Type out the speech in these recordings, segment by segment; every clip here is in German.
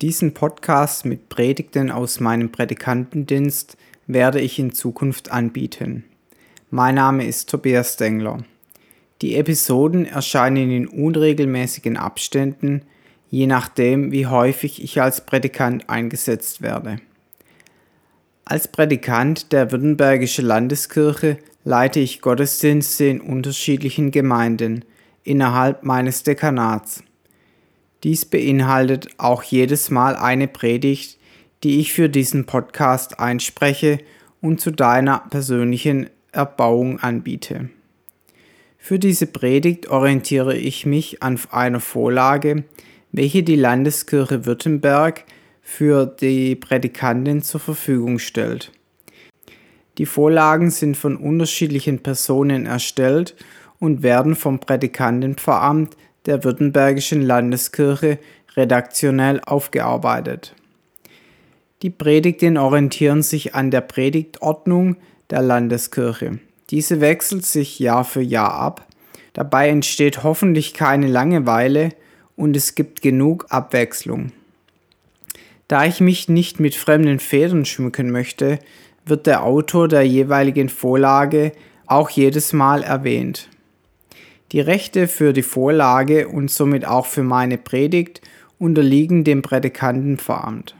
Diesen Podcast mit Predigten aus meinem Predikantendienst werde ich in Zukunft anbieten. Mein Name ist Tobias Dengler. Die Episoden erscheinen in unregelmäßigen Abständen, je nachdem, wie häufig ich als Predikant eingesetzt werde. Als Predikant der Württembergische Landeskirche leite ich Gottesdienste in unterschiedlichen Gemeinden innerhalb meines Dekanats. Dies beinhaltet auch jedes Mal eine Predigt, die ich für diesen Podcast einspreche und zu deiner persönlichen Erbauung anbiete. Für diese Predigt orientiere ich mich an einer Vorlage, welche die Landeskirche Württemberg für die Predikanten zur Verfügung stellt. Die Vorlagen sind von unterschiedlichen Personen erstellt und werden vom Prädikantenveramt der Württembergischen Landeskirche redaktionell aufgearbeitet. Die Predigten orientieren sich an der Predigtordnung der Landeskirche. Diese wechselt sich Jahr für Jahr ab. Dabei entsteht hoffentlich keine Langeweile und es gibt genug Abwechslung. Da ich mich nicht mit fremden Federn schmücken möchte, wird der Autor der jeweiligen Vorlage auch jedes Mal erwähnt. Die Rechte für die Vorlage und somit auch für meine Predigt unterliegen dem Prädikantenveramt.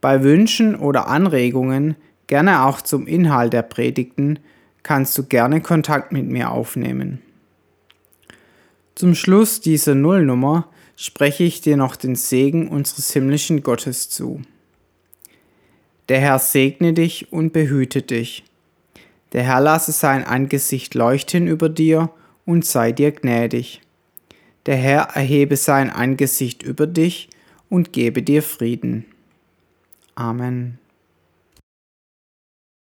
Bei Wünschen oder Anregungen, gerne auch zum Inhalt der Predigten, kannst du gerne Kontakt mit mir aufnehmen. Zum Schluss dieser Nullnummer spreche ich dir noch den Segen unseres himmlischen Gottes zu. Der Herr segne dich und behüte dich. Der Herr lasse sein Angesicht leuchten über dir und sei dir gnädig. Der Herr erhebe sein Angesicht über dich und gebe dir Frieden. Amen.